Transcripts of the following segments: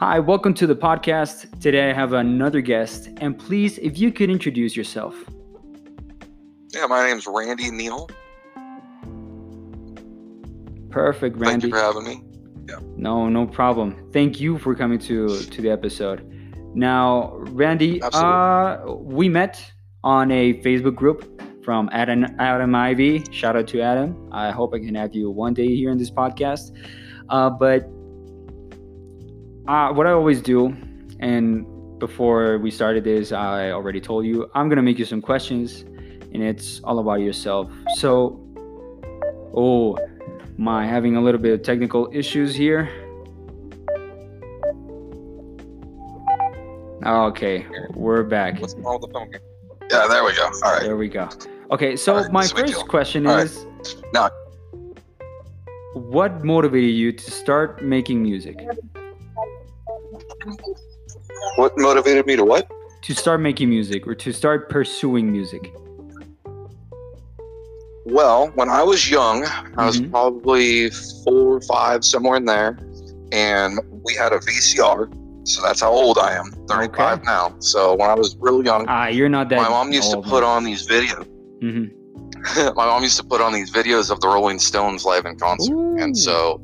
Hi, welcome to the podcast. Today I have another guest, and please, if you could introduce yourself. Yeah, my name's Randy Neal. Perfect, Randy. Thank you for having me. Yeah. No, no problem. Thank you for coming to to the episode. Now, Randy, uh, we met on a Facebook group from Adam Adam Ivy. Shout out to Adam. I hope I can have you one day here in this podcast. Uh, but uh, what I always do, and before we started this, I already told you I'm gonna make you some questions, and it's all about yourself. So, oh, my having a little bit of technical issues here. Okay, we're back. What's wrong with the phone? Yeah, there we go. All right. There we go. Okay, so All right, my first deal. question All right. is Now- what motivated you to start making music? What motivated me to what? To start making music or to start pursuing music? Well, when I was young, I was Mhm. probably four or five, somewhere in there, and we had a VCR. So that's how old I am. 35 now. So when I was real young, Ah, you're not that. my mom used to put on these videos. hmm my mom used to put on these videos of the Rolling Stones live in concert. And so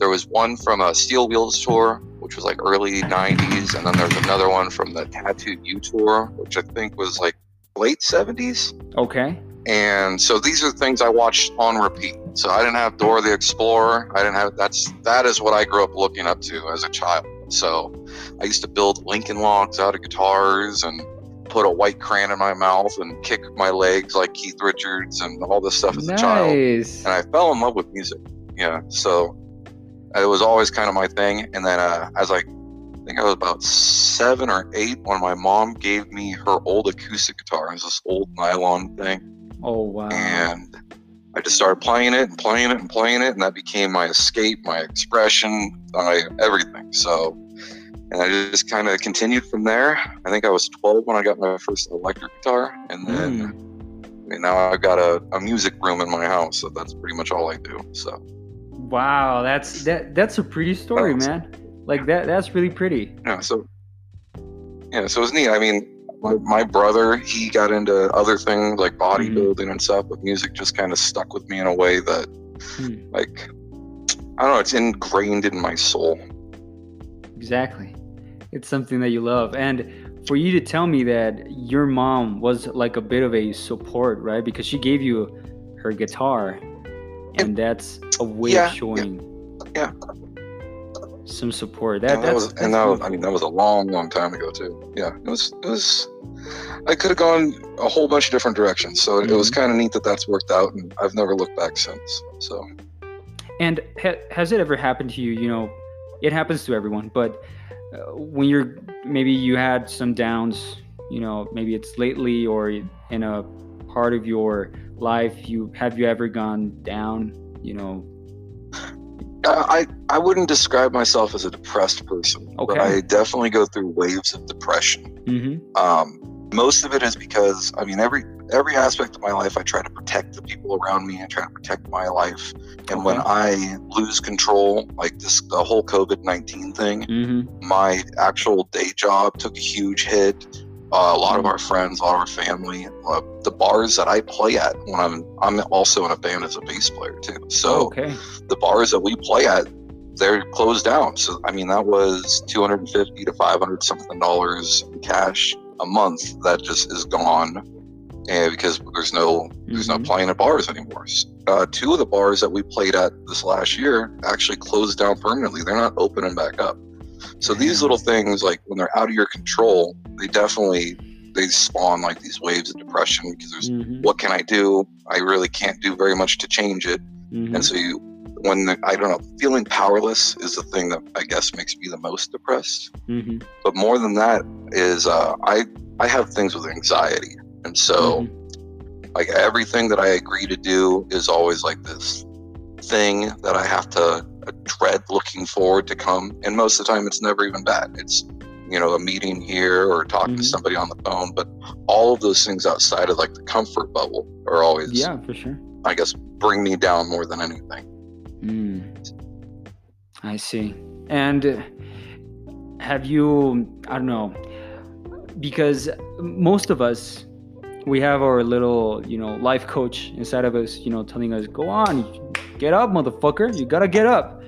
there was one from a Steel Wheels tour, which was like early 90s. And then there's another one from the Tattooed You tour, which I think was like late 70s. Okay. And so these are things I watched on repeat. So I didn't have Dora the Explorer. I didn't have that's that is what I grew up looking up to as a child. So I used to build Lincoln logs out of guitars and put a white crayon in my mouth and kick my legs like Keith Richards and all this stuff as a child and I fell in love with music. Yeah, so it was always kind of my thing. And then uh, was like, I think I was about seven or eight when my mom gave me her old acoustic guitar. It was this old nylon thing, Oh wow. and I just started playing it and playing it and playing it, and that became my escape, my expression, my everything. So. And I just kind of continued from there. I think I was 12 when I got my first electric guitar, and then Mm. I mean, now I've got a, a music room in my house, so that's pretty much all I do. So Wow, that's that that's a pretty story, man. Like that that's really pretty. yeah, so yeah, so it's neat. I mean, my, my brother he got into other things like bodybuilding and stuff, but music just kind of stuck with me in a way that, Hmm. like, I don't know, it's ingrained in my soul. Exactly. It's something that you love. And for you to tell me that your mom was like a bit of a support, right? Because she gave you her guitar. And that's a way Yeah, of showing yeah. some support. That, and that that's, was, that's and that was, I mean, that was a long, long time ago too. Yeah, it was, it was. I could have gone a whole bunch of different directions, so it was Mhm. kind of neat that that's worked out, and I've never looked back since. So. And ha- has it ever happened to you? You know, it happens to everyone, but uh, when you're maybe you had some downs, you know, maybe it's lately or in a part of your life, you have you ever gone down? You know, Uh, I I wouldn't describe myself as a depressed person, but Okay. I definitely go through waves of depression. mm-hmm. Um, most of it is because I mean every every aspect of my life I try to protect the people around me. I try to protect my life, and when I lose control, like this the whole COVID nineteen thing, Mm-hmm. my actual day job took a huge hit. Uh, a lot of our friends, a lot of our family, uh, the bars that I play at when I'm I'm also in a band as a bass player too. So okay. the bars that we play at they're closed down so i mean that was 250 to 500 something dollars in cash a month that just is gone and because there's no there's no Mhm. playing at bars anymore uh, two of the bars that we played at this last year actually closed down permanently they're not opening back up so these little things like when they're out of your control they definitely they spawn like these waves of depression because there's Mhm. what can i do i really can't do very much to change it Mhm. and so you, when the, I don't know, feeling powerless is the thing that I guess makes me the most depressed. Mhm. But more than that is uh, I I have things with anxiety, and so Mhm. like everything that I agree to do is always like this thing that I have to uh, dread looking forward to come. And most of the time, it's never even bad. It's you know a meeting here or talking to Mhm. somebody on the phone. But all of those things outside of like the comfort bubble are always yeah, for sure. I guess bring me down more than anything. Mm. I see. And uh, have you i don't know because most of us we have our little you know life coach inside of us you know telling us go on get up motherfucker you gotta get up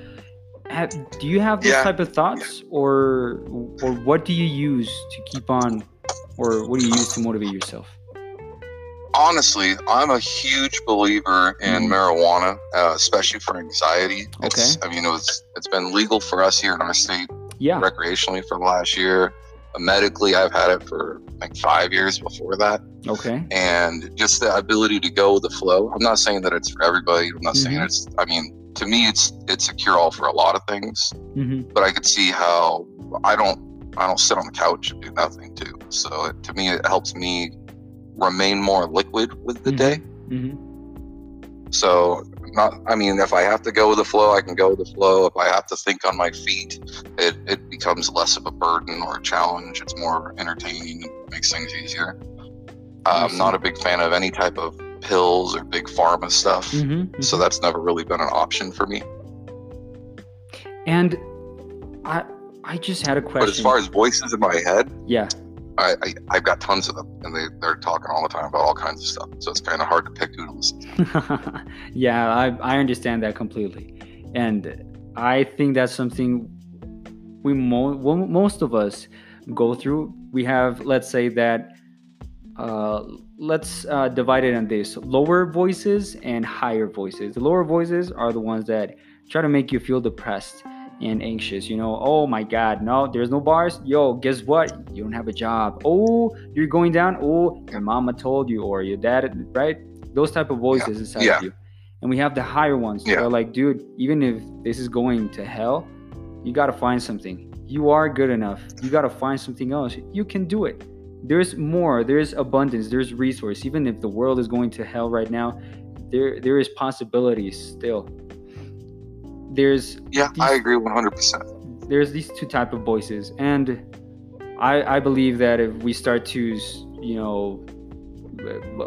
have, do you have those yeah. type of thoughts? Yeah. or or what do you use to keep on or what do you use to motivate yourself? Honestly i'm a huge believer in mm. marijuana uh, especially for anxiety. It's, okay. I mean it's it's been legal for us here in our state yeah. recreationally for the last year. Medically i've had it for like five years before that. Okay. And just the ability to go with the flow. I'm not saying that it's for everybody. I'm not mm-hmm. saying it's i mean to me it's it's a cure all for a lot of things mm-hmm. but i could see how i don't i don't sit on the couch and do nothing too so it, to me it helps me remain more liquid with the mm-hmm. day mm-hmm. so not i mean if i have to go with the flow i can go with the flow if i have to think on my feet it, it becomes less of a burden or a challenge it's more entertaining and makes things easier i'm not a big fan of any type of pills or big pharma stuff mm-hmm, mm-hmm. so that's never really been an option for me and i i just had a question but as far as voices in my head yeah I, I have got tons of them, and they they're talking all the time about all kinds of stuff. So it's kind of hard to pick who to listen to. yeah, I I understand that completely, and I think that's something we mo- most of us go through. We have, let's say that, uh, let's uh, divide it in this: lower voices and higher voices. The lower voices are the ones that try to make you feel depressed and anxious. You know, oh my God, no, there's no bars. Yo, guess what? You don't have a job. Oh, you're going down. Oh, your mama told you, or your dad, right? Those type of voices yeah. inside yeah. of you. And we have the higher ones. Yeah. They're like, dude, even if this is going to hell, you gotta find something. You are good enough. You gotta find something else. You can do it. There's more. There's abundance. There's resource. Even if the world is going to hell right now, there there is possibilities still there's yeah these, i agree 100% there's these two type of voices and i i believe that if we start to you know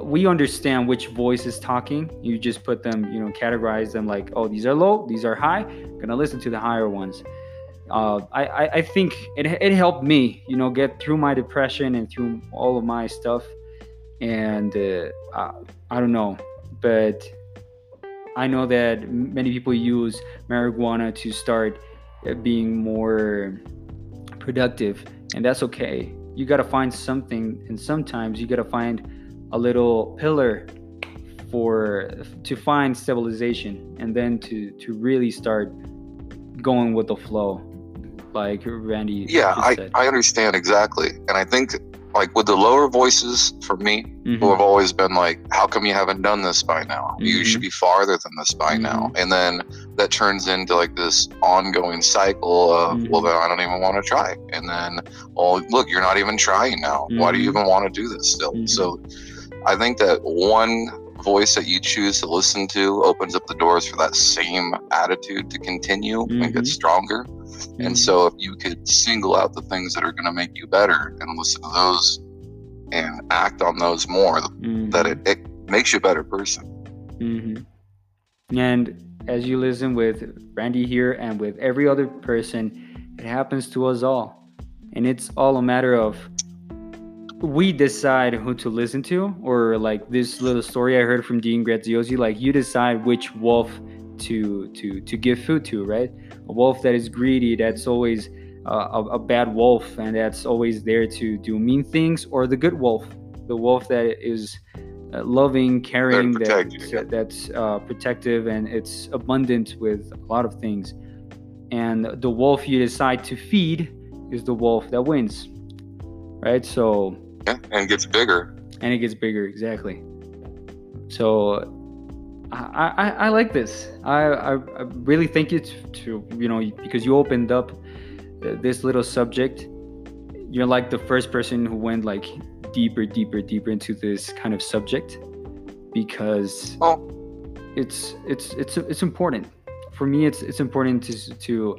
we understand which voice is talking you just put them you know categorize them like oh these are low these are high I'm gonna listen to the higher ones uh, I, I, think it, it helped me you know get through my depression and through all of my stuff and uh, I, I don't know but I know that many people use marijuana to start uh, being more productive, and that's okay. You got to find something, and sometimes you got to find a little pillar for to find stabilization, and then to to really start going with the flow, like Randy. Yeah, I I understand exactly, and I think like with the lower voices for me mm-hmm. who have always been like how come you haven't done this by now mm-hmm. you should be farther than this by mm-hmm. now and then that turns into like this ongoing cycle of well mm-hmm. then i don't even want to try and then oh look you're not even trying now why do you mm-hmm. even want to do this still mm-hmm. so i think that one voice that you choose to listen to opens up the doors for that same attitude to continue and get stronger Mm-hmm. And so if you could single out the things that are going to make you better and listen to those and act on those more, mm-hmm. that it, it makes you a better person. Mm-hmm. And as you listen with Randy here and with every other person, it happens to us all. And it's all a matter of we decide who to listen to, or like this little story I heard from Dean Graziosi, like you decide which wolf to to to give food to, right? A wolf that is greedy, that's always uh, a, a, bad wolf, and that's always there to do mean things, or the good wolf, the wolf that is uh, loving, caring, that, that's uh, protective, and it's abundant with a lot of things. And the wolf you decide to feed is the wolf that wins, right? So yeah, and gets bigger. And it gets bigger, exactly. So I, I, I like this. I, I, I really thank you to, to, you know, because you opened up uh, this little subject. You're like the first person who went like deeper, deeper, deeper into this kind of subject because oh. it's it's it's it's important. For me, it's it's important to to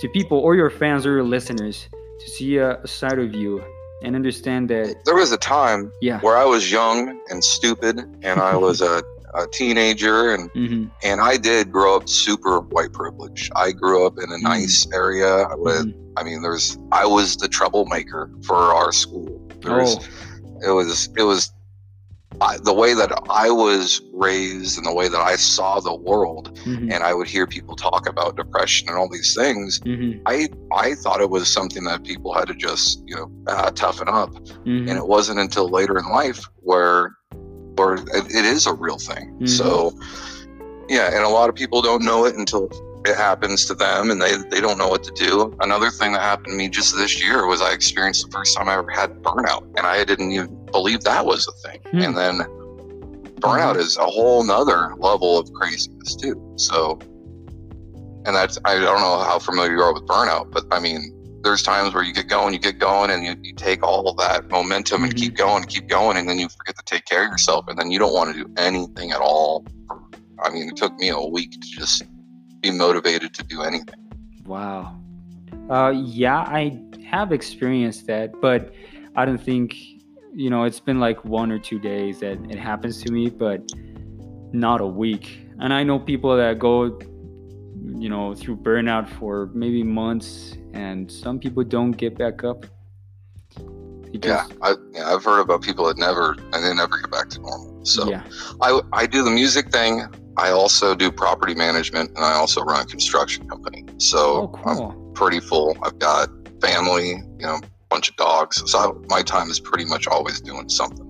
to people or your fans or your listeners to see a, a side of you and understand that there was a time yeah. where I was young and stupid and I was a a teenager, and Mm-hmm. and I did grow up super white privilege. I grew up in a nice area with. Mm-hmm. I mean, there's. I was the troublemaker for our school. There was, Oh. it was. It was. I, the way that I was raised and the way that I saw the world, Mhm. and I would hear people talk about depression and all these things. Mhm. I I thought it was something that people had to just you know uh, toughen up, Mhm. and it wasn't until later in life where where it, it is a real thing. Mhm. So yeah, and a lot of people don't know it until it happens to them, and they they don't know what to do. Another thing that happened to me just this year was I experienced the first time I ever had burnout, and I didn't even believe that was a thing. Hmm. And then burnout is a whole nother level of craziness too. So and that's I don't know how familiar you are with burnout, but I mean, there's times where you get going, you get going, and you, you take all of that momentum and Mhm. keep going, keep going, and then you forget to take care of yourself, and then you don't want to do anything at all. I mean, it took me a week to just be motivated to do anything. Wow. Uh, yeah, I have experienced that, but I don't think, you know, it's been like one or two days that it happens to me, but not a week. And I know people that go, you know, through burnout for maybe months, and some people don't get back up. Yeah, I, yeah, I've heard about people that never and they never get back to normal. So yeah. I, I do the music thing. I also do property management, and I also run a construction company. Oh, So I'm cool. pretty full. I've got family, you know, bunch of dogs. So I, my time is pretty much always doing something.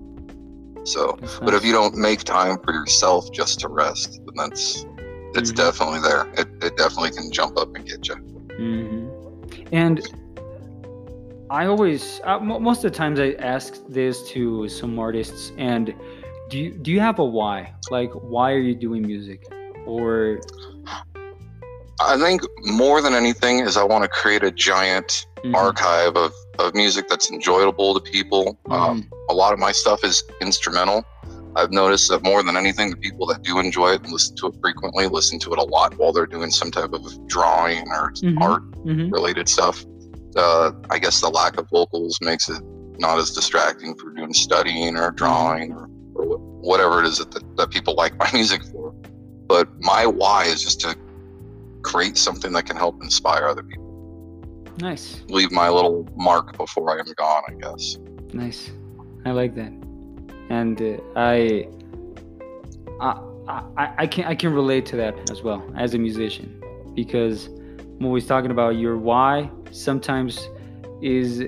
So, That's but if you don't make time for yourself just to rest, then that's it's Mhm. definitely there. It, it definitely can jump up and get you. hmm And I always, uh, mo most of the times, I ask this to some artists. And do you do you have a why? Like, why are you doing music? Or I think more than anything is I want to create a giant Mhm, archive of, of music that's enjoyable to people. Um, mhm, a lot of my stuff is instrumental. I've noticed that more than anything, the people that do enjoy it and listen to it frequently listen to it a lot while they're doing some type of drawing or Mhm. art mhm. related stuff. Uh, I guess the lack of vocals makes it not as distracting for doing studying or drawing or, or whatever it is that, that people like my music for. But my why is just to create something that can help inspire other people. nice, Leave my little mark before I am gone, I guess. nice. I like that. And uh, I, I, I, I can I can relate to that as well as a musician because I'm always talking about your why. Sometimes is,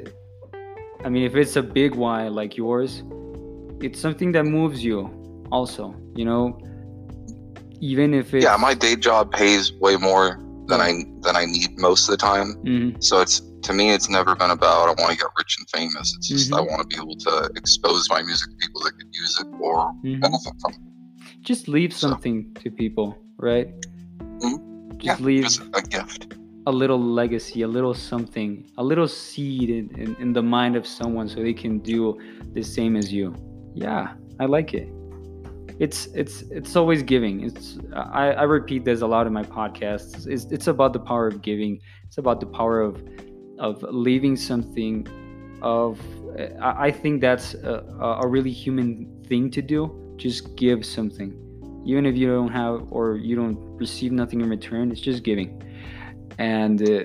I mean, if it's a big why like yours, it's something that moves you. Also, you know, even if it's yeah, my day job pays way more than I than I need most of the time. Mhm, So it's to me, it's never been about I want to get rich and famous. It's just I Mhm. want to be able to expose my music to people that could use it or mhm. benefit from it. just leave So- something to people, right? Mhm. Just yeah, leave just a gift. a little legacy, a little something, a little seed in, in, in the mind of someone so they can do the same as you. Yeah, I like it. It's it's it's always giving. It's I, I repeat this a lot in my podcasts. It's, it's about the power of giving. It's about the power of of leaving something. Of I, I think that's a, a really human thing to do. Just give something, even if you don't have or you don't receive nothing in return. It's just giving and uh,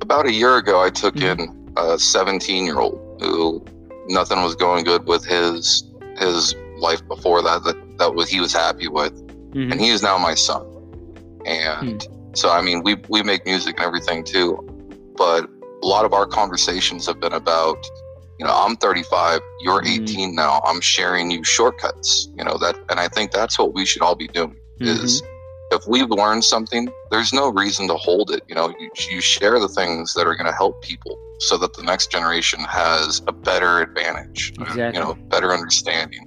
About a year ago, I took Mhm. in a 17 year old who nothing was going good with his his life before that. That that was he was happy with, mhm, and he is now my son. And so, I mean, we we make music and everything too, but a lot of our conversations have been about, you know, I'm 35, you're Mhm. 18 now. I'm sharing you shortcuts, you know that, and I think that's what we should all be doing. Is if we've learned something, there's no reason to hold it. You know, you, you share the things that are going to help people so that the next generation has a better advantage, Exactly. you know, better understanding.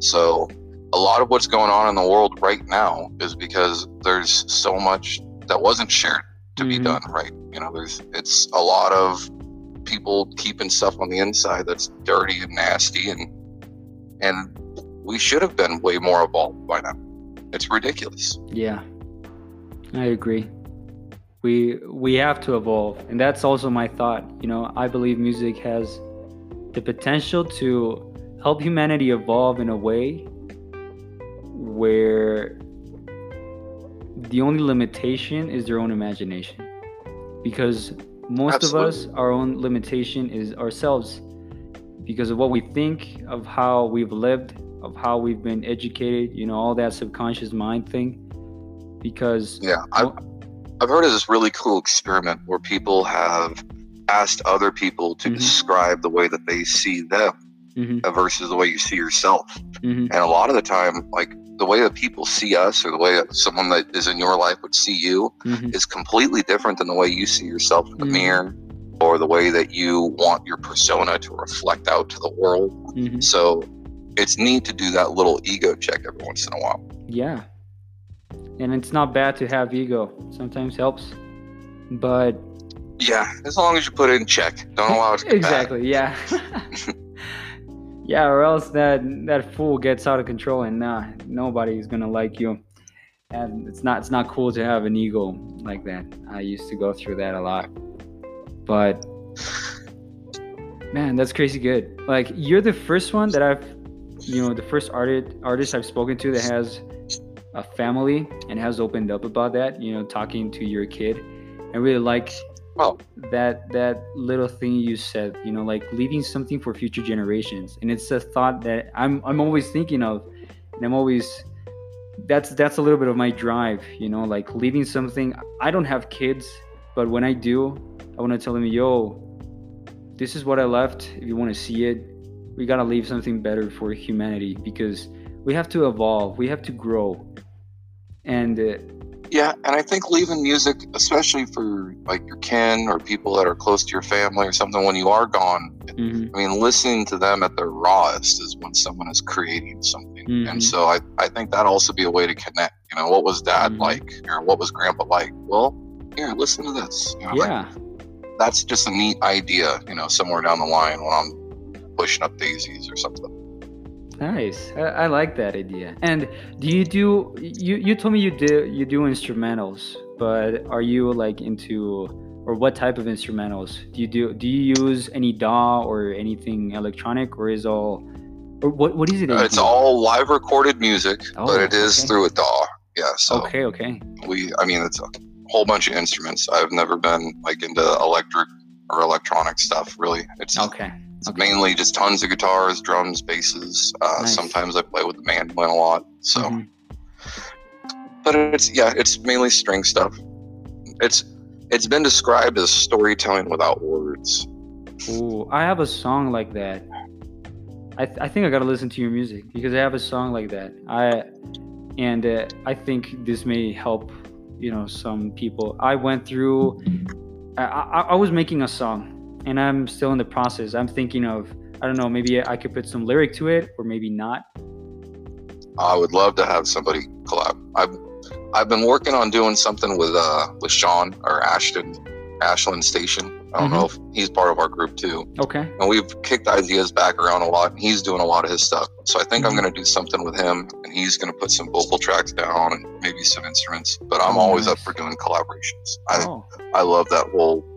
So, a lot of what's going on in the world right now is because there's so much that wasn't shared to be Mhm. done right. You know, there's it's a lot of people keeping stuff on the inside that's dirty and nasty and and we should have been way more evolved by now. It's ridiculous. Yeah, I agree. We we have to evolve, and that's also my thought. You know, I believe music has the potential to help humanity evolve in a way where the only limitation is their own imagination because most Absolutely. of us our own limitation is ourselves because of what we think of how we've lived of how we've been educated you know all that subconscious mind thing because yeah i've, I've heard of this really cool experiment where people have asked other people to mm-hmm. describe the way that they see them mm-hmm. versus the way you see yourself mm-hmm. and a lot of the time like the way that people see us or the way that someone that is in your life would see you mm-hmm. is completely different than the way you see yourself in the mm-hmm. mirror or the way that you want your persona to reflect out to the world. Mm-hmm. So it's neat to do that little ego check every once in a while. Yeah. And it's not bad to have ego. Sometimes helps. But yeah, as long as you put it in check. Don't allow it to Exactly, yeah. yeah, or else that that fool gets out of control and nah, nobody's gonna like you. And it's not it's not cool to have an ego like that. I used to go through that a lot. But man, that's crazy good. Like you're the first one that I've you know, the first artist artist I've spoken to that has a family and has opened up about that, you know, talking to your kid. I really like well that that little thing you said, you know, like leaving something for future generations. And it's a thought that I'm I'm always thinking of and I'm always that's that's a little bit of my drive, you know, like leaving something. I don't have kids, but when I do, I want to tell them, yo, this is what I left. If you want to see it, we got to leave something better for humanity because we have to evolve, we have to grow. And uh, yeah, and I think leaving music, especially for like your kin or people that are close to your family or something, when you are gone, mm-hmm. I mean, listening to them at their rawest is when someone is creating something. Mm-hmm. And so I, I think that also be a way to connect. You know, what was dad mm-hmm. like or what was grandpa like? Well, here, listen to this. You know, yeah. Like, that's just a neat idea, you know, somewhere down the line when I'm pushing up daisies or something. Nice. I, I, like that idea. And do you do you you told me you do you do instrumentals, but are you like into or what type of instrumentals? Do you do do you use any DAW or anything electronic or is all or what what is it? Uh, it's all live recorded music, oh, but it is okay. through a DAW. Yeah. So okay, okay. We I mean it's a whole bunch of instruments. I've never been like into electric or electronic stuff really. It's okay. It's okay. mainly just tons of guitars, drums, basses. Uh, nice. Sometimes I play with the mandolin a lot. So, mm-hmm. but it's yeah, it's mainly string stuff. It's it's been described as storytelling without words. Ooh, I have a song like that. I, th- I think I gotta listen to your music because I have a song like that. I and uh, I think this may help. You know, some people. I went through. I, I, I was making a song and I'm still in the process. I'm thinking of I don't know, maybe I could put some lyric to it or maybe not. I would love to have somebody collab. I've I've been working on doing something with uh with Sean or Ashton Ashland Station. I don't mm-hmm. know if he's part of our group too. Okay. And we've kicked ideas back around a lot and he's doing a lot of his stuff. So I think mm-hmm. I'm gonna do something with him and he's gonna put some vocal tracks down and maybe some instruments. But I'm oh, always nice. up for doing collaborations. Oh. I I love that whole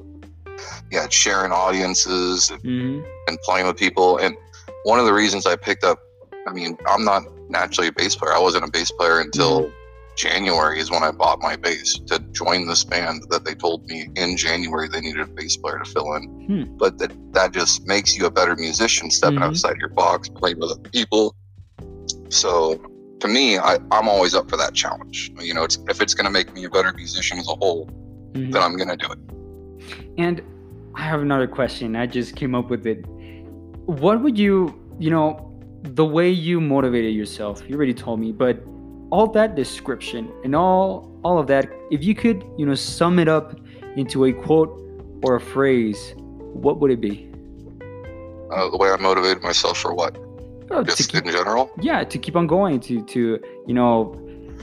yeah, sharing audiences mm-hmm. and playing with people. And one of the reasons I picked up, I mean, I'm not naturally a bass player. I wasn't a bass player until mm-hmm. January is when I bought my bass to join this band that they told me in January they needed a bass player to fill in. Hmm. But that that just makes you a better musician, stepping mm-hmm. outside your box, playing with other people. So to me, I, I'm always up for that challenge. You know, it's, if it's going to make me a better musician as a whole, mm-hmm. then I'm going to do it. And I have another question. I just came up with it. What would you, you know, the way you motivated yourself, you already told me, but all that description and all all of that, if you could, you know, sum it up into a quote or a phrase, what would it be? Uh, the way I motivated myself for what? Oh, Just keep, in general? Yeah, to keep on going, to to you know,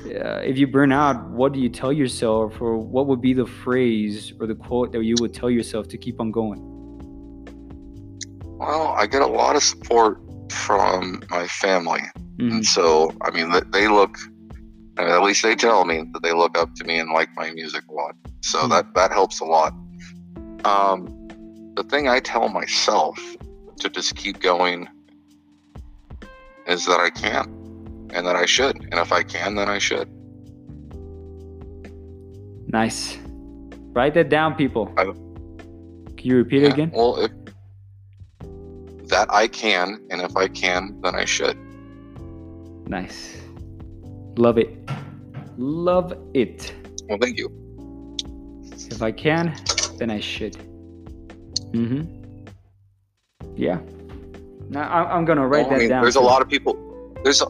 uh, if you burn out, what do you tell yourself, or what would be the phrase or the quote that you would tell yourself to keep on going? Well, I get a lot of support from my family, mm-hmm. and so I mean, they look. At least they tell me that they look up to me and like my music a lot. So mm-hmm. that that helps a lot. Um, the thing I tell myself to just keep going is that I can't and that I should. And if I can, then I should. Nice. Write that down, people. I, can you repeat yeah, it again? Well, if, that I can, and if I can, then I should. Nice. Love it. Love it. Well, thank you. If I can, then I should. Mm-hmm. Yeah. Now I'm gonna write well, that I mean, down. There's too. a lot of people. There's a,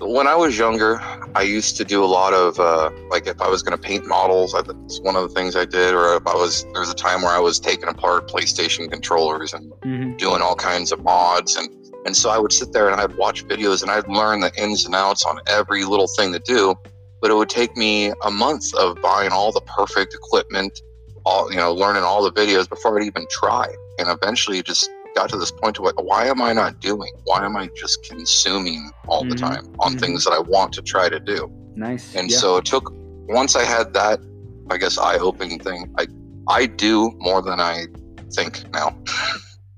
when I was younger, I used to do a lot of uh, like if I was going to paint models, that's one of the things I did. Or if I was there was a time where I was taking apart PlayStation controllers and mm-hmm. doing all kinds of mods, and and so I would sit there and I'd watch videos and I'd learn the ins and outs on every little thing to do. But it would take me a month of buying all the perfect equipment, all you know, learning all the videos before I'd even try, and eventually just got to this point to like, why am I not doing? Why am I just consuming all mm-hmm. the time on mm-hmm. things that I want to try to do? Nice. And yeah. so it took once I had that, I guess eye opening thing. I I do more than I think now.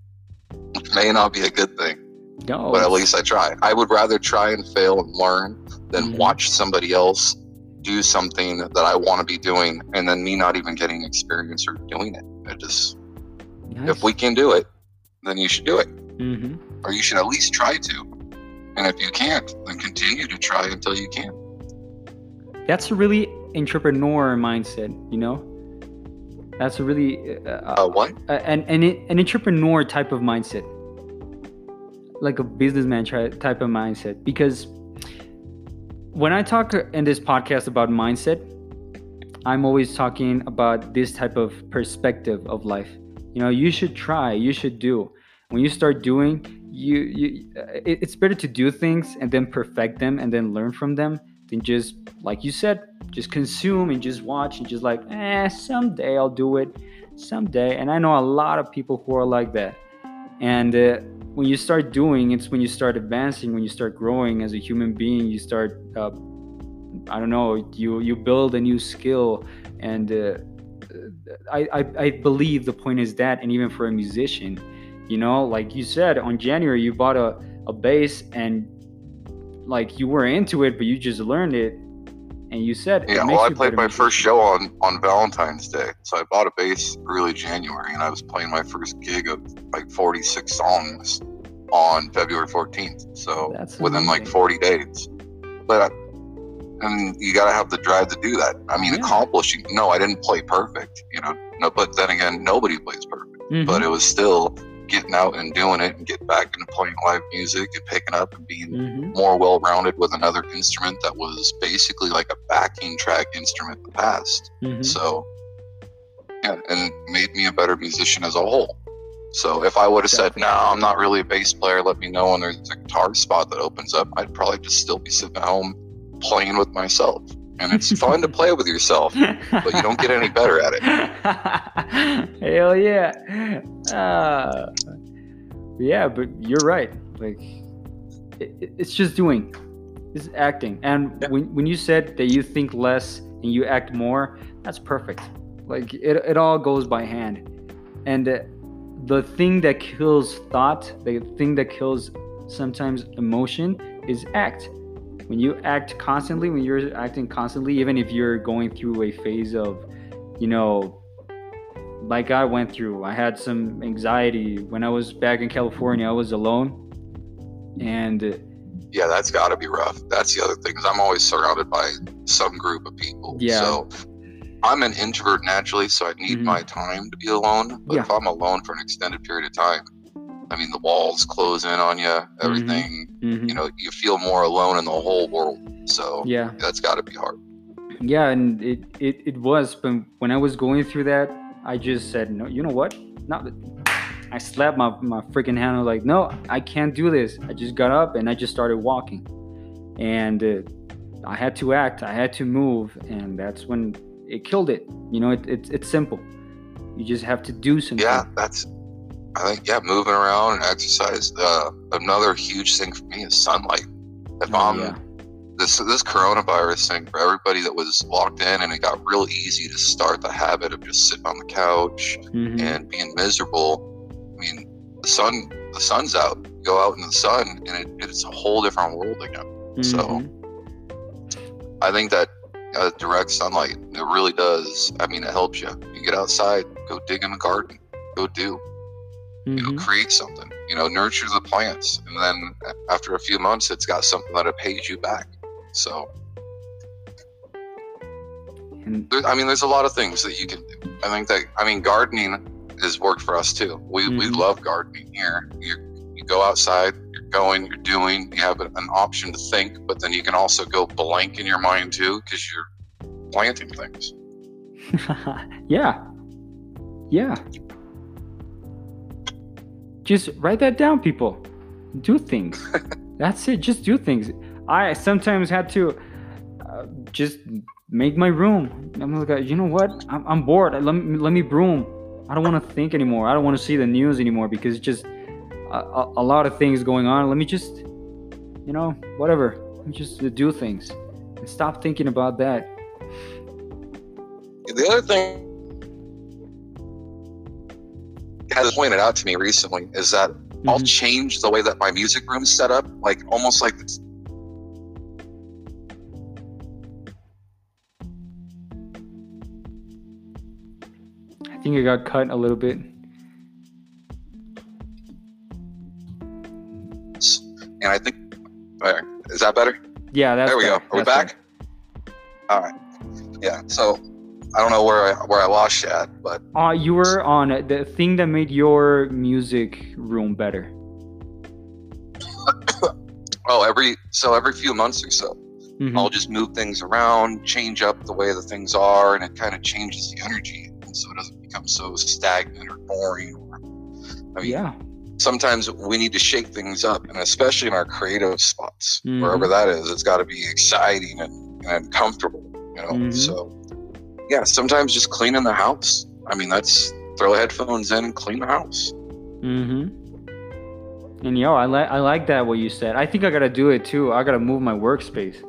May not be a good thing. No, but at least I try. I would rather try and fail and learn than mm-hmm. watch somebody else do something that I want to be doing and then me not even getting experience or doing it. I just nice. if we can do it, then you should do it. Mm-hmm. Or you should at least try to. And if you can't, then continue to try until you can. That's a really entrepreneur mindset, you know? That's a really uh, uh, what? an, an an entrepreneur type of mindset, like a businessman type of mindset. Because when I talk in this podcast about mindset, I'm always talking about this type of perspective of life. You know, you should try, you should do when you start doing you, you it, it's better to do things and then perfect them and then learn from them than just like you said just consume and just watch and just like eh someday i'll do it. Someday. And i know a lot of people who are like that. And uh, when you start doing it's when you start advancing when you start growing as a human being you start uh, i don't know you you build a new skill. And uh, I, I i believe the point is that and even for a musician you know like you said on january you bought a, a bass and like you were into it but you just learned it. And you said yeah well i played my first show on on valentine's day. So i bought a bass early january and i was playing my first gig of like 46 songs on february 14th so That's within amazing. like 40 days. But I, and you got to have the drive to do that. I mean yeah. accomplishing no i didn't play perfect you know no but then again nobody plays perfect. Mm-hmm. but it was still getting out and doing it and getting back into playing live music and picking up and being mm-hmm. more well rounded with another instrument that was basically like a backing track instrument in the past. Mm-hmm. So, yeah, and made me a better musician as a whole. So if I would have said, "No, I'm not really a bass player. Let me know when there's a guitar spot that opens up," I'd probably just still be sitting at home playing with myself and it's fun to play with yourself, but you don't get any better at it. Hell yeah. Uh, yeah, but you're right. Like, it, it's just doing, it's acting. And yeah. when, when you said that you think less and you act more, that's perfect. Like, it, it all goes by hand. And uh, the thing that kills thought, the thing that kills sometimes emotion is act when you act constantly, when you're acting constantly, even if you're going through a phase of, you know, like I went through, I had some anxiety when I was back in California. I was alone, and yeah, that's got to be rough. That's the other thing because I'm always surrounded by some group of people. Yeah. So I'm an introvert naturally, so I need mm-hmm. my time to be alone. But yeah. if I'm alone for an extended period of time, I mean, the walls close in on you, mm-hmm. everything. Mm-hmm. You know, you feel more alone in the whole world. So yeah, that's got to be hard. Yeah, and it, it it was. But when I was going through that, I just said, no, you know what? Not. I slapped my my freaking hand. I was like, no, I can't do this. I just got up and I just started walking, and uh, I had to act. I had to move, and that's when it killed it. You know, it, it it's simple. You just have to do something. Yeah, that's I think yeah, moving around and exercise. Uh, another huge thing for me is sunlight. If oh, I'm yeah. this this coronavirus thing for everybody that was locked in, and it got real easy to start the habit of just sitting on the couch mm-hmm. and being miserable. I mean, the sun the sun's out. You go out in the sun, and it, it's a whole different world again. Mm-hmm. So I think that uh, direct sunlight it really does. I mean, it helps you. You get outside, go dig in the garden, go do. Mm-hmm. You know, mm-hmm. create something. You know, nurture the plants, and then after a few months, it's got something that it pays you back. So. I mean, there's a lot of things that you can do. I think that I mean, gardening has worked for us too. We, mm-hmm. we love gardening here. You, you go outside, you're going, you're doing, you have an option to think, but then you can also go blank in your mind too because you're planting things. yeah. Yeah. Just write that down, people. Do things. That's it. Just do things. I sometimes had to uh, just make my room. I'm like, you know what? I'm, I'm bored. Let me, let me broom I don't want to think anymore. I don't want to see the news anymore because it's just a, a, a, lot of things going on. Let me just, you know, whatever. Let me just do things and stop thinking about that. The other thing has pointed out to me recently is that mm-hmm. I'll change the way that my music room is set up, like almost like I think it got cut a little bit. And I think, is that better? Yeah, that's there we better. go. Are we back? All right. Yeah. So I don't know where I where I lost you at, but uh, you were on the thing that made your music room better. oh, every so every few months or so, mm-hmm. I'll just move things around, change up the way the things are, and it kind of changes the energy, and so it doesn't become so stagnant or boring. Or, I mean, yeah. Sometimes we need to shake things up, and especially in our creative spots, mm-hmm. wherever that is, it's got to be exciting and, and comfortable. You know, mm-hmm. so yeah, sometimes just cleaning the house. I mean, that's throw headphones in clean the house. Mm-hmm. And yo, I like I like that what you said. I think I gotta do it too. I gotta move my workspace.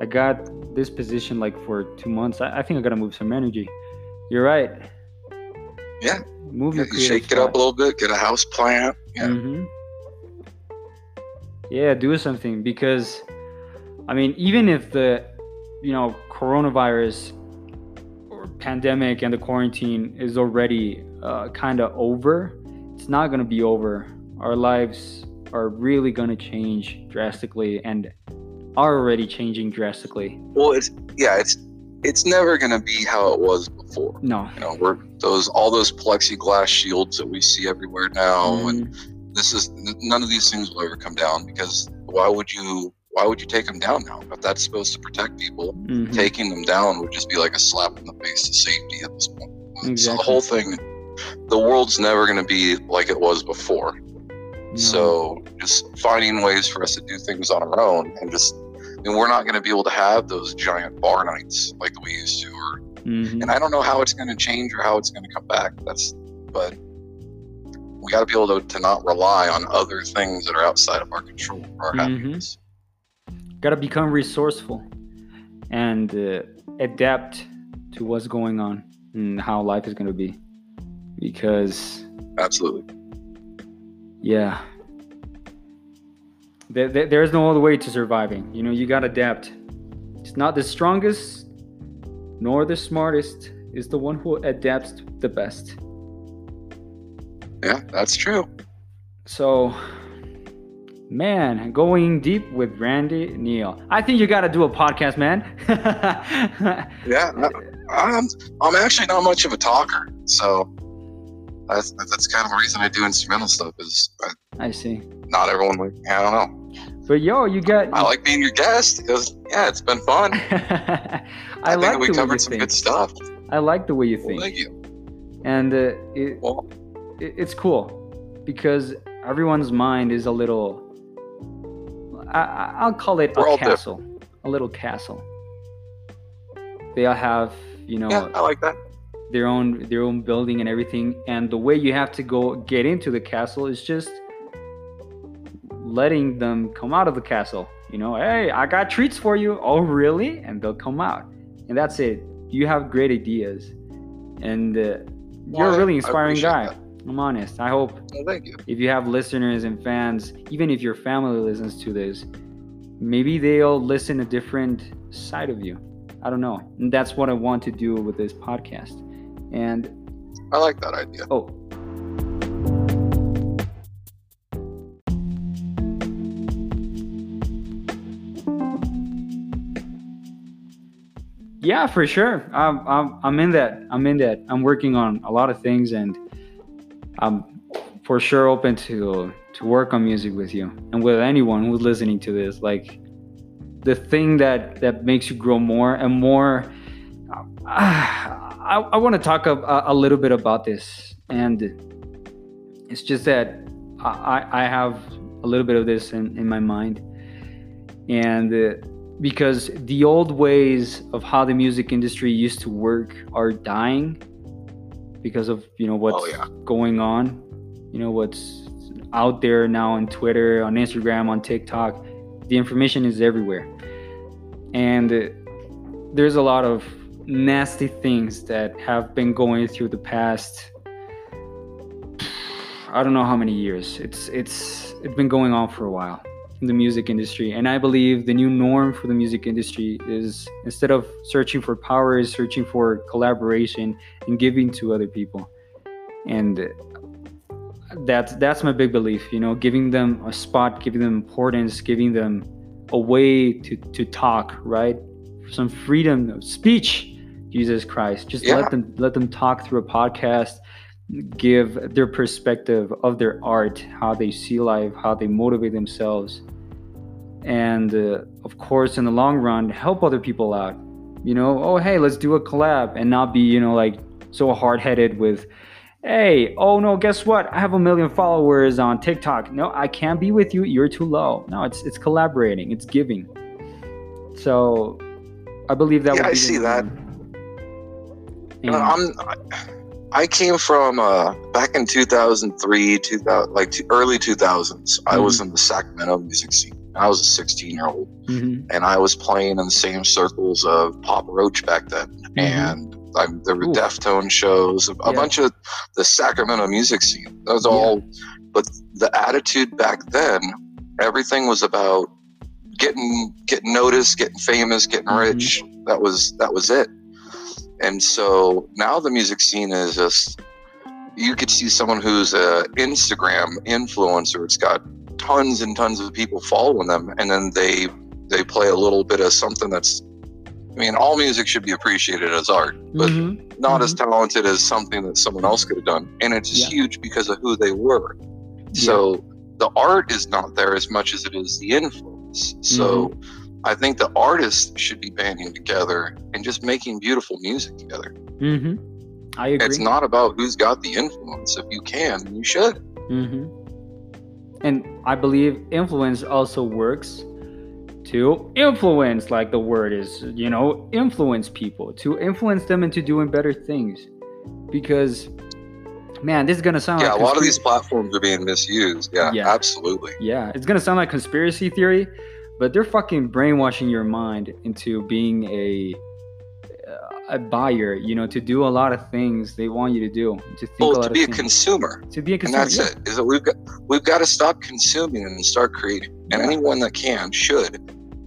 I got this position like for two months. I, I think I gotta move some energy. You're right. Yeah. Move your you shake spot. it up a little bit, get a house plant. Yeah. Mm-hmm. Yeah, do something because I mean, even if the you know, coronavirus or pandemic and the quarantine is already uh, kind of over, it's not going to be over. Our lives are really going to change drastically and are already changing drastically. Well, it's yeah, it's it's never going to be how it was before. No, you know, we're those all those plexiglass shields that we see everywhere now, mm. and this is none of these things will ever come down because why would you? Why would you take them down now? If that's supposed to protect people, mm-hmm. taking them down would just be like a slap in the face to safety at this point. Exactly. So the whole thing, the world's never going to be like it was before. No. So just finding ways for us to do things on our own and just and we're not going to be able to have those giant bar nights like we used to or mm-hmm. and i don't know how it's going to change or how it's going to come back that's but we got to be able to, to not rely on other things that are outside of our control for our mm-hmm. happiness got to become resourceful and uh, adapt to what's going on and how life is going to be because absolutely yeah there, there, there's no other way to surviving. You know, you got to adapt. It's not the strongest nor the smartest, is the one who adapts the best. Yeah, that's true. So, man, going deep with Randy Neal. I think you got to do a podcast, man. yeah, I'm, I'm actually not much of a talker, so that's that's kind of the reason I do instrumental stuff. Is I, I see. Not everyone, like, I don't know. But yo, you got. I like being your guest. It was, yeah, it's been fun. I, I like think we covered some think. good stuff. I like the way you think. Well, thank you. And uh, it, well, it, it's cool because everyone's mind is a little. I, will call it a castle, different. a little castle. They all have, you know. Yeah, I like that. Their own, their own building and everything, and the way you have to go get into the castle is just letting them come out of the castle. You know, hey, I got treats for you. Oh, really? And they'll come out. And that's it. You have great ideas. And uh, you're a really inspiring guy. That. I'm honest. I hope well, thank you. if you have listeners and fans, even if your family listens to this, maybe they'll listen a different side of you. I don't know. And that's what I want to do with this podcast. And I like that idea. Oh. Yeah, for sure. I'm, I'm, I'm in that. I'm in that. I'm working on a lot of things and I'm for sure open to to work on music with you and with anyone who's listening to this. Like the thing that that makes you grow more and more. Uh, I, I want to talk a, a, little bit about this, and it's just that I, I have a little bit of this in, in my mind, and uh, because the old ways of how the music industry used to work are dying because of you know oh, what's oh, yeah. going on, you know what's out there now on Twitter, on Instagram, on TikTok. The information is everywhere. And uh, there's a lot of nasty things that have been going through the past I don't know how many years. It's it's it's been going on for a while the music industry. And I believe the new norm for the music industry is instead of searching for power is searching for collaboration and giving to other people. And that's that's my big belief you know giving them a spot giving them importance giving them a way to to talk right some freedom of speech jesus christ just yeah. let them let them talk through a podcast give their perspective of their art how they see life how they motivate themselves and uh, of course in the long run help other people out you know oh hey let's do a collab and not be you know like so hard-headed with hey, oh no, guess what? I have a million followers on TikTok. No, I can't be with you. You're too low. No, it's it's collaborating. It's giving. So, I believe that. Yeah, I see that. And, I'm. I came from uh, back in 2003, 2000, like early 2000s. Mm-hmm. I was mm-hmm. in the Sacramento music scene. I was a 16 year old, mm-hmm. and I was playing in the same circles of Papa Roach back then. Mm-hmm. And I, there were Ooh. Deftone shows, a, yeah. bunch of the Sacramento music scene. That was all. Yeah. But the attitude back then, everything was about getting getting noticed, getting famous, getting mm-hmm. rich. That was that was it. And so now the music scene is just you could see someone who's a Instagram influencer. It's got tons and tons of people following them, and then they they play a little bit of something that's I mean, all music should be appreciated as art, but mm-hmm. not mm-hmm. as talented as something that someone else could have done. And it's yeah. huge because of who they were. So the art is not there as much as it is the influence. So mm-hmm. I think the artists should be banding together and just making beautiful music together. Mm-hmm. I agree. It's not about who's got the influence. If you can, you should. Mm-hmm. And I believe influence also works to influence like the word is you know influence people to influence them into doing better things because man this is gonna sound yeah like a lot of these platforms are being misused yeah, yeah absolutely yeah it's gonna sound like conspiracy theory but they're fucking brainwashing your mind into being a a buyer, you know, to do a lot of things they want you to do. To think well, to be a consumer. To be a consumer. And that's yeah. it. Is that we've got we've got to stop consuming and start creating. And anyone that can should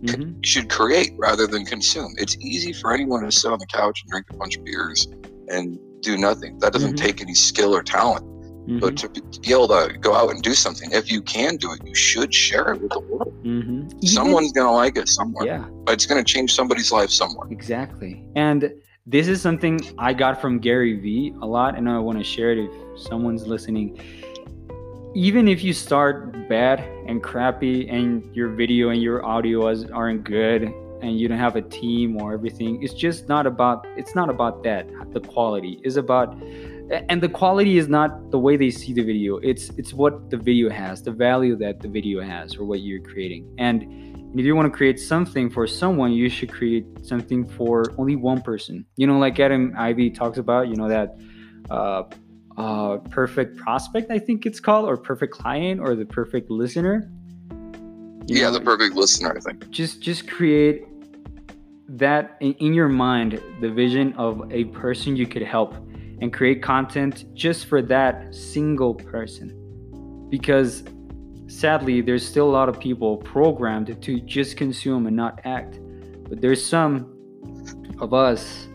mm-hmm. should create rather than consume. It's easy for anyone to sit on the couch and drink a bunch of beers and do nothing. That doesn't mm-hmm. take any skill or talent. Mm-hmm. But to be able to go out and do something, if you can do it, you should share it with the world. Mm-hmm. Someone's going to like it somewhere. Yeah. but It's going to change somebody's life somewhere. Exactly. And this is something I got from Gary Vee a lot, and I want to share it if someone's listening even if you start bad and crappy and your video and your audio aren't good and you don't have a team or everything it's just not about it's not about that the quality is about and the quality is not the way they see the video it's it's what the video has the value that the video has or what you're creating and if you want to create something for someone you should create something for only one person you know like adam ivy talks about you know that uh, uh, perfect prospect, I think it's called, or perfect client, or the perfect listener. You yeah, know, the perfect listener, I think. Just just create that in, in your mind, the vision of a person you could help, and create content just for that single person, because sadly, there's still a lot of people programmed to just consume and not act. But there's some of us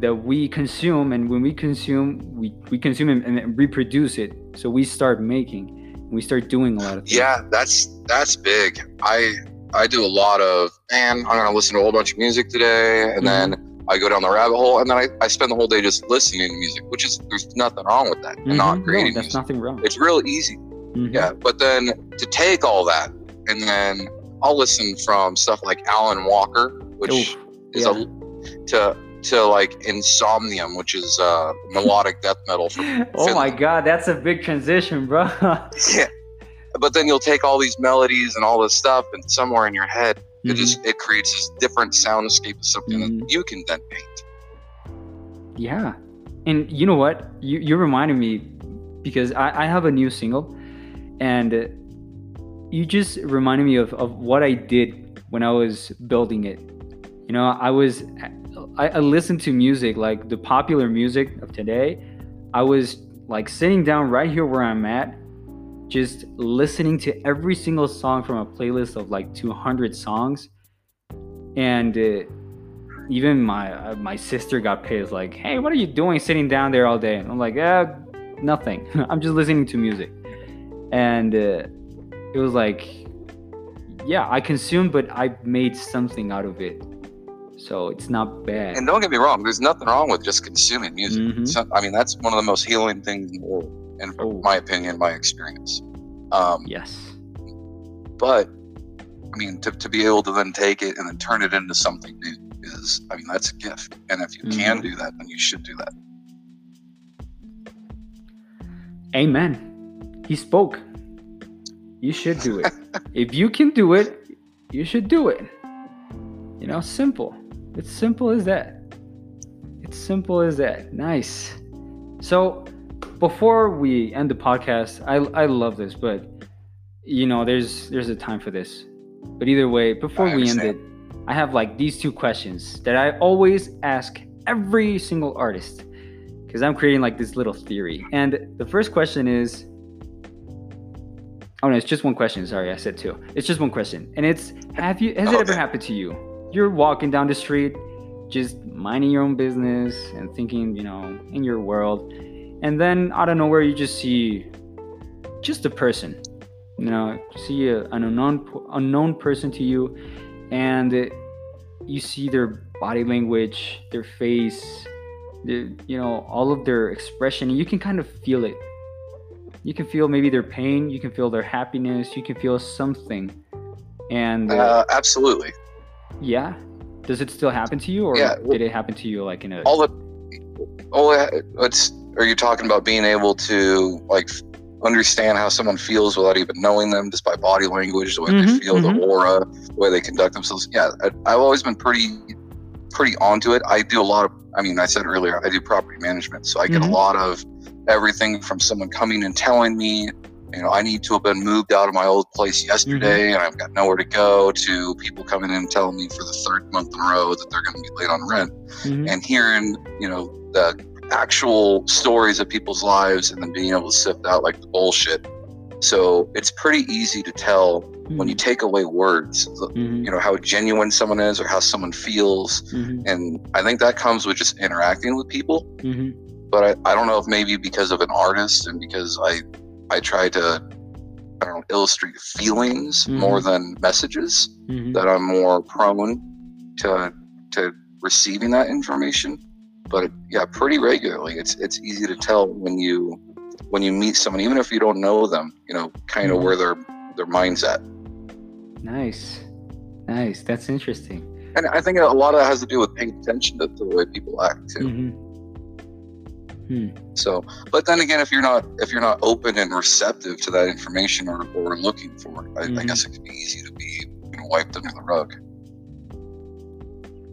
that we consume, and when we consume, we, we consume and, reproduce it. So we start making, we start doing a lot of things. Yeah, that's that's big. I I do a lot of man. I'm gonna listen to a whole bunch of music today, and mm-hmm. then I go down the rabbit hole, and then I, I spend the whole day just listening to music, which is there's nothing wrong with that. Mm-hmm. Not creating. No, that's music. nothing wrong. It's real easy. Mm-hmm. Yeah, but then to take all that and then I'll listen from stuff like Alan Walker, which Oof, is yeah. a to to like Insomnium, which is uh, melodic death metal. From oh my god, that's a big transition, bro. yeah, but then you'll take all these melodies and all this stuff, and somewhere in your head, mm-hmm. it just it creates this different soundscape of something mm-hmm. that you can then paint. Yeah, and you know what? You you reminded me because I, I have a new single and you just reminded me of, of what I did when I was building it. You know, I was I, I listened to music like the popular music of today. I was like sitting down right here where I'm at, just listening to every single song from a playlist of like 200 songs, and uh, even my uh, my sister got pissed. Like, hey, what are you doing sitting down there all day? And I'm like, eh, nothing. I'm just listening to music and uh, it was like yeah i consumed but i made something out of it so it's not bad and don't get me wrong there's nothing wrong with just consuming music mm-hmm. i mean that's one of the most healing things in the world in oh. my opinion my experience um, yes but i mean to, to be able to then take it and then turn it into something new is i mean that's a gift and if you mm-hmm. can do that then you should do that amen he spoke. You should do it. if you can do it, you should do it. You know, simple. It's simple as that. It's simple as that. Nice. So, before we end the podcast, I I love this, but you know, there's there's a time for this. But either way, before we end it, I have like these two questions that I always ask every single artist because I'm creating like this little theory. And the first question is Oh no, it's just one question. Sorry, I said two. It's just one question, and it's: Have you? Has it ever happened to you? You're walking down the street, just minding your own business and thinking, you know, in your world, and then out of nowhere you just see just a person. You know, see a, an unknown unknown person to you, and you see their body language, their face, the you know all of their expression, you can kind of feel it. You can feel maybe their pain you can feel their happiness you can feel something. And uh, uh, absolutely. Yeah? Does it still happen to you or yeah, well, did it happen to you like in a all the oh it's are you talking about being able to like understand how someone feels without even knowing them just by body language the way mm-hmm, they feel mm-hmm. the aura the way they conduct themselves yeah I, i've always been pretty pretty onto it i do a lot of i mean i said earlier i do property management so i get mm-hmm. a lot of everything from someone coming and telling me, you know, I need to have been moved out of my old place yesterday mm-hmm. and I've got nowhere to go, to people coming in and telling me for the third month in a row that they're going to be late on rent. Mm-hmm. And hearing, you know, the actual stories of people's lives and then being able to sift out like the bullshit. So it's pretty easy to tell mm-hmm. when you mm-hmm. take away words, mm-hmm. you know, how genuine someone is or how someone feels. Mm-hmm. And I think that comes with just interacting with people. Mm-hmm but I, I don't know if maybe because of an artist and because I I try to I don't know illustrate feelings mm-hmm. more than messages that I'm more prone to to receiving that information. But yeah, pretty regularly, it's it's easy to tell when you when you meet someone, even if you don't know them, you know, kind of mm-hmm. where their their mind's at. Nice, nice. That's interesting. And I think a lot of that has to do with paying attention to, to the way people act too. Mm-hmm. Hmm. So, but then again, if you're not if you're not open and receptive to that information or, or looking for it, I, mm-hmm. I guess it could be easy to be you know, wiped under the rug.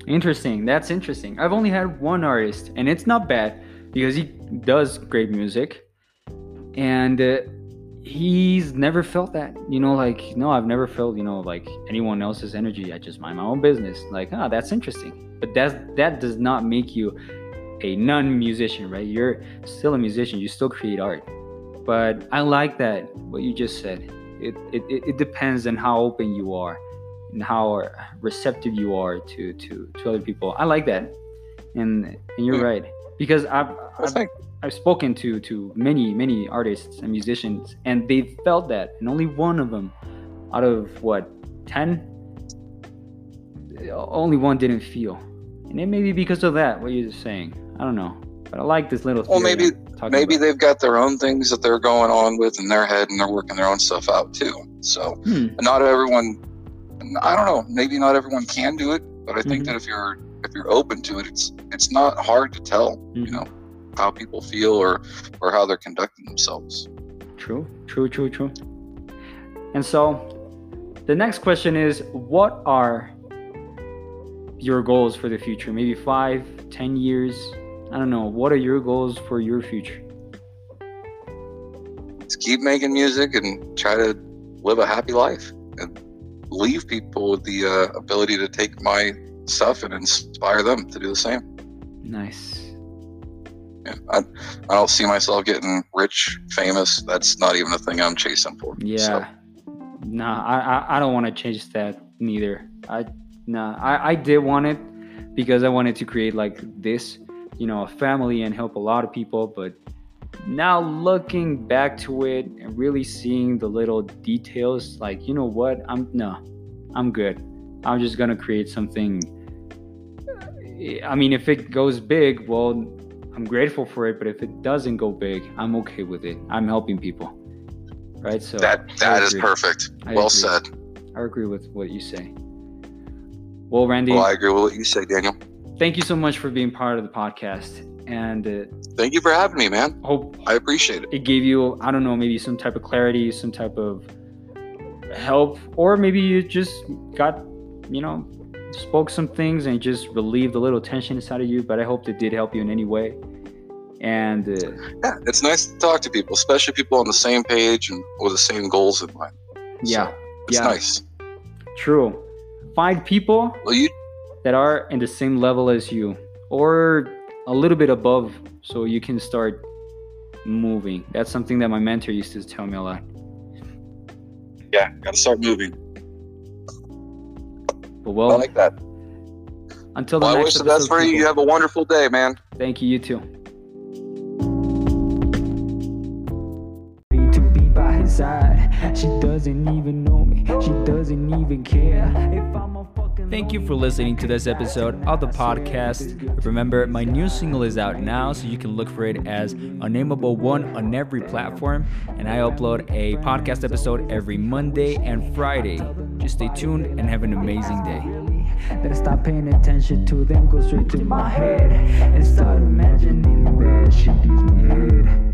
Interesting. That's interesting. I've only had one artist, and it's not bad because he does great music, and uh, he's never felt that. You know, like no, I've never felt you know like anyone else's energy. I just mind my own business. Like, ah, oh, that's interesting. But that that does not make you a non-musician, right? You're still a musician. You still create art. But I like that what you just said. it, it, it depends on how open you are and how receptive you are to to to other people. I like that. And and you're right. Because i've I've, I've spoken to to many many artists and musicians and they felt that. And only one of them out of what 10 only one didn't feel. And it may be because of that what you're saying. I don't know. But i like this little well maybe maybe about. they've got their own things that they're going on with in their head and they're working their own stuff out too. So hmm. not everyone i don't know maybe not everyone can do it but i think mm-hmm. that if you're if you're open to it it's it's not hard to tell mm-hmm. you know how people feel or or how they're conducting themselves. True true true true. And so the next question is what are your goals for the future? Maybe five ten years? I don't know. What are your goals for your future? Just keep making music and try to live a happy life leave people with the uh, ability to take my stuff and inspire them to do the same nice yeah, I, I don't see myself getting rich, famous. That's not even a thing I'm chasing for. Yeah. So. Nah, I, I, I don't want to chase that neither. I nah, I, I did want it because I wanted to create like this, you know, a family and help a lot of people. But now looking back to it and really seeing the little details, like, you know what? I'm no, I'm good. I'm just gonna create something. I mean, if it goes big, well, I'm grateful for it, but if it doesn't go big, I'm okay with it. I'm helping people. Right? So That that is perfect. I well agree. said. I agree with what you say. Well, Randy. Well, I agree with what you say, Daniel. Thank you so much for being part of the podcast. And uh, thank you for having me, man. Hope I appreciate it. It gave you, I don't know, maybe some type of clarity, some type of help, or maybe you just got, you know, spoke some things and just relieved a little tension inside of you. But I hope it did help you in any way. And uh, yeah, it's nice to talk to people, especially people on the same page and with the same goals in mind. Yeah, so it's yeah. nice. True. Find people well, you... that are in the same level as you, or a little bit above, so you can start moving. That's something that my mentor used to tell me a lot. Yeah, gotta start moving. But well, I like that. Until the well, next I wish the best for you. You have a wonderful day, man. Thank you. You too. inside. She doesn't even know me, she doesn't even care. Thank you for listening to this episode of the podcast. Remember, my new single is out now, so you can look for it as Unnameable One on every platform. And I upload a podcast episode every Monday and Friday. Just stay tuned and have an amazing day. Better stop paying attention to them, go straight to my head and start imagining that she gives me head.